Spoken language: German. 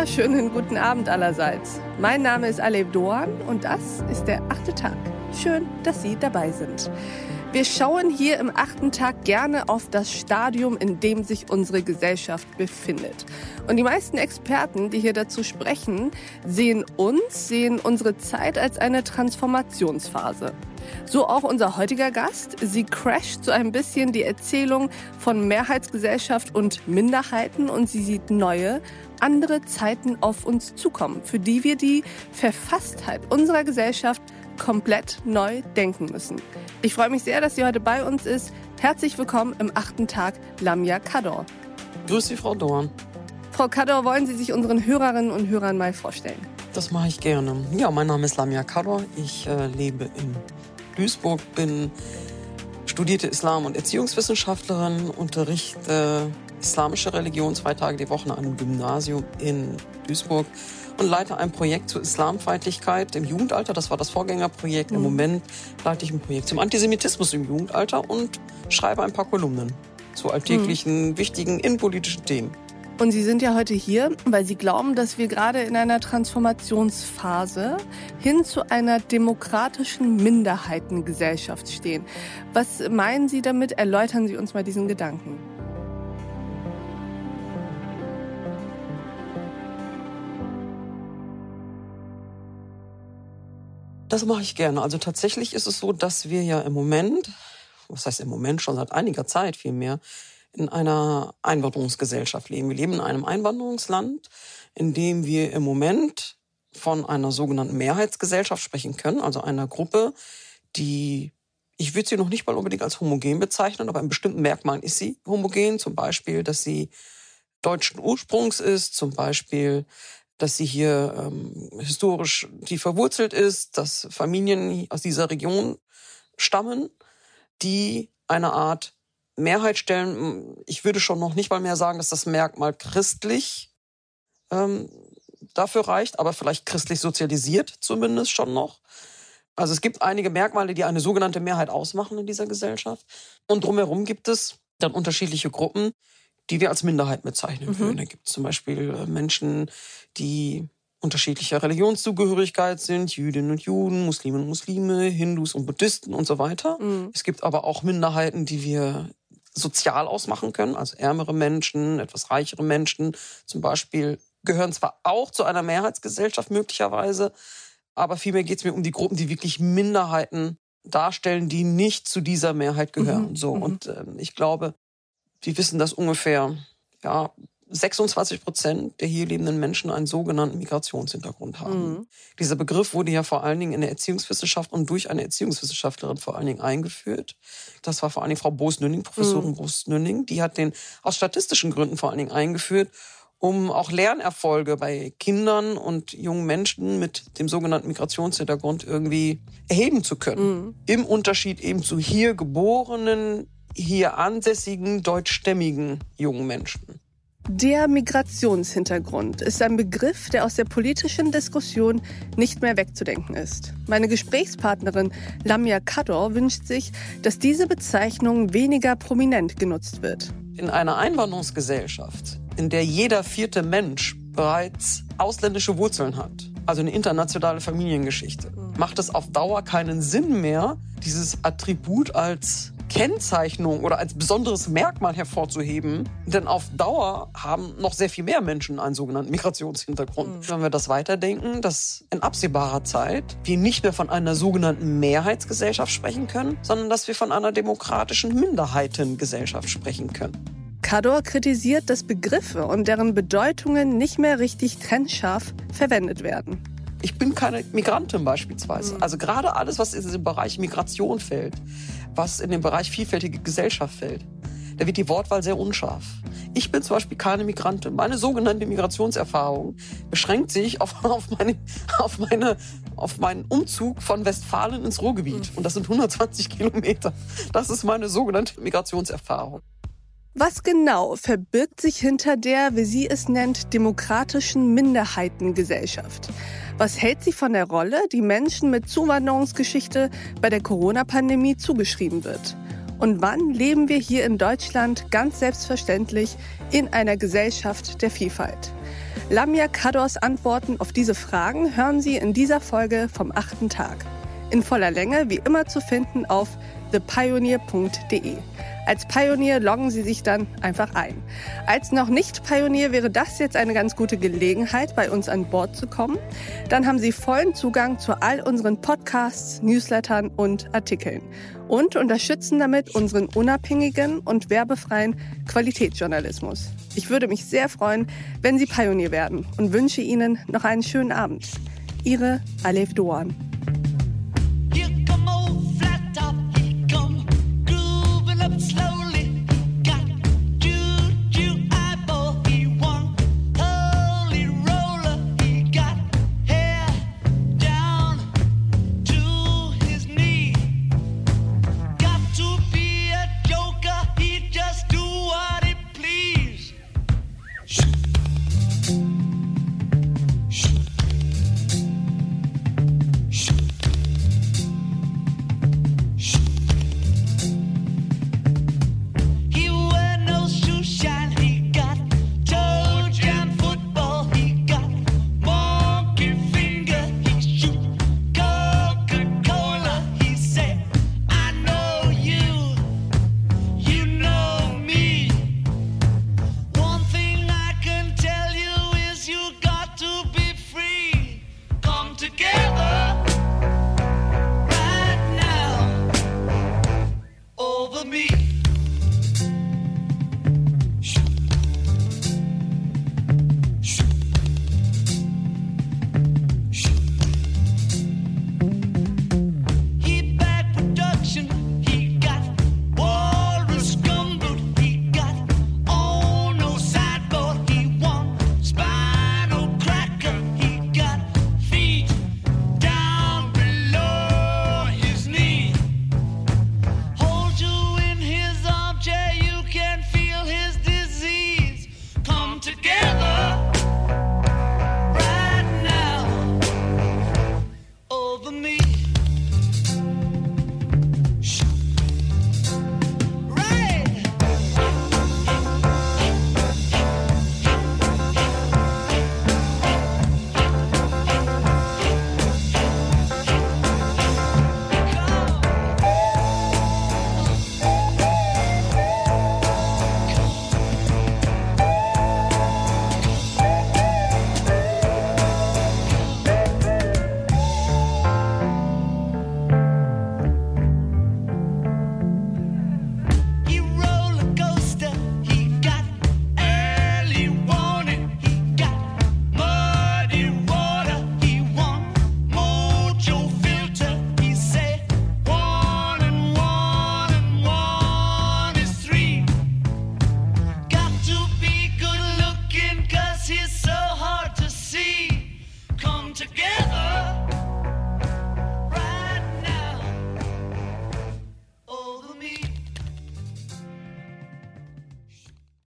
wunderschönen guten Abend allerseits. Mein Name ist Aleb Doan und das ist der achte Tag. Schön, dass Sie dabei sind. Wir schauen hier im achten Tag gerne auf das Stadium, in dem sich unsere Gesellschaft befindet. Und die meisten Experten, die hier dazu sprechen, sehen uns, sehen unsere Zeit als eine Transformationsphase. So auch unser heutiger Gast. Sie crasht so ein bisschen die Erzählung von Mehrheitsgesellschaft und Minderheiten und sie sieht neue, andere Zeiten auf uns zukommen, für die wir die Verfasstheit unserer Gesellschaft komplett neu denken müssen. Ich freue mich sehr, dass sie heute bei uns ist. Herzlich willkommen im achten Tag Lamia Kador. Grüß Sie, Frau Dorn. Frau Kador, wollen Sie sich unseren Hörerinnen und Hörern mal vorstellen? Das mache ich gerne. Ja, mein Name ist Lamia Kador. Ich äh, lebe in Duisburg, bin studierte Islam- und Erziehungswissenschaftlerin, unterrichte islamische Religion zwei Tage die Woche an einem Gymnasium in Duisburg und leite ein Projekt zur Islamfeindlichkeit im Jugendalter. Das war das Vorgängerprojekt. Mhm. Im Moment leite ich ein Projekt zum Antisemitismus im Jugendalter und schreibe ein paar Kolumnen zu alltäglichen, mhm. wichtigen innenpolitischen Themen. Und Sie sind ja heute hier, weil Sie glauben, dass wir gerade in einer Transformationsphase hin zu einer demokratischen Minderheitengesellschaft stehen. Was meinen Sie damit? Erläutern Sie uns mal diesen Gedanken. Das mache ich gerne. Also tatsächlich ist es so, dass wir ja im Moment, was heißt im Moment schon seit einiger Zeit vielmehr, in einer Einwanderungsgesellschaft leben. Wir leben in einem Einwanderungsland, in dem wir im Moment von einer sogenannten Mehrheitsgesellschaft sprechen können, also einer Gruppe, die, ich würde sie noch nicht mal unbedingt als homogen bezeichnen, aber in bestimmten Merkmalen ist sie homogen, zum Beispiel, dass sie deutschen Ursprungs ist, zum Beispiel, dass sie hier ähm, historisch tief verwurzelt ist, dass Familien aus dieser Region stammen, die eine Art Mehrheit stellen. Ich würde schon noch nicht mal mehr sagen, dass das Merkmal christlich ähm, dafür reicht, aber vielleicht christlich sozialisiert zumindest schon noch. Also es gibt einige Merkmale, die eine sogenannte Mehrheit ausmachen in dieser Gesellschaft. Und drumherum gibt es dann unterschiedliche Gruppen, die wir als Minderheit bezeichnen mhm. würden. Da gibt es zum Beispiel äh, Menschen, die unterschiedlicher Religionszugehörigkeit sind, Jüdinnen und Juden, Musliminnen und Muslime, Hindus und Buddhisten und so weiter. Mhm. Es gibt aber auch Minderheiten, die wir sozial ausmachen können, also ärmere Menschen, etwas reichere Menschen zum Beispiel gehören zwar auch zu einer Mehrheitsgesellschaft möglicherweise, aber vielmehr geht es mir um die Gruppen, die wirklich Minderheiten darstellen, die nicht zu dieser Mehrheit gehören. Mhm. So mhm. und äh, ich glaube, wir wissen, dass ungefähr ja 26 Prozent der hier lebenden Menschen einen sogenannten Migrationshintergrund haben. Mhm. Dieser Begriff wurde ja vor allen Dingen in der Erziehungswissenschaft und durch eine Erziehungswissenschaftlerin vor allen Dingen eingeführt. Das war vor allen Dingen Frau Boos-Nünning, Professorin mhm. Boos-Nünning. Die hat den aus statistischen Gründen vor allen Dingen eingeführt, um auch Lernerfolge bei Kindern und jungen Menschen mit dem sogenannten Migrationshintergrund irgendwie erheben zu können. Mhm. Im Unterschied eben zu hier geborenen hier ansässigen deutschstämmigen jungen Menschen. Der Migrationshintergrund ist ein Begriff, der aus der politischen Diskussion nicht mehr wegzudenken ist. Meine Gesprächspartnerin Lamia Kador wünscht sich, dass diese Bezeichnung weniger prominent genutzt wird. In einer Einwanderungsgesellschaft, in der jeder vierte Mensch bereits ausländische Wurzeln hat, also eine internationale Familiengeschichte, macht es auf Dauer keinen Sinn mehr, dieses Attribut als Kennzeichnung oder als besonderes Merkmal hervorzuheben. Denn auf Dauer haben noch sehr viel mehr Menschen einen sogenannten Migrationshintergrund. Mhm. Wenn wir das weiterdenken, dass in absehbarer Zeit wir nicht mehr von einer sogenannten Mehrheitsgesellschaft sprechen können, sondern dass wir von einer demokratischen Minderheitengesellschaft sprechen können. Kador kritisiert, dass Begriffe und deren Bedeutungen nicht mehr richtig trennscharf verwendet werden. Ich bin keine Migrantin beispielsweise. Mhm. Also gerade alles, was in den Bereich Migration fällt, was in den Bereich vielfältige Gesellschaft fällt, da wird die Wortwahl sehr unscharf. Ich bin zum Beispiel keine Migrantin. Meine sogenannte Migrationserfahrung beschränkt sich auf, auf, meine, auf, meine, auf meinen Umzug von Westfalen ins Ruhrgebiet. Mhm. Und das sind 120 Kilometer. Das ist meine sogenannte Migrationserfahrung. Was genau verbirgt sich hinter der, wie sie es nennt, demokratischen Minderheitengesellschaft? Was hält sie von der Rolle, die Menschen mit Zuwanderungsgeschichte bei der Corona-Pandemie zugeschrieben wird? Und wann leben wir hier in Deutschland ganz selbstverständlich in einer Gesellschaft der Vielfalt? Lamia Kadors Antworten auf diese Fragen hören Sie in dieser Folge vom achten Tag. In voller Länge, wie immer zu finden auf thepioneer.de. Als Pionier loggen Sie sich dann einfach ein. Als noch nicht Pionier wäre das jetzt eine ganz gute Gelegenheit, bei uns an Bord zu kommen. Dann haben Sie vollen Zugang zu all unseren Podcasts, Newslettern und Artikeln und unterstützen damit unseren unabhängigen und werbefreien Qualitätsjournalismus. Ich würde mich sehr freuen, wenn Sie Pionier werden und wünsche Ihnen noch einen schönen Abend. Ihre Alef Doan.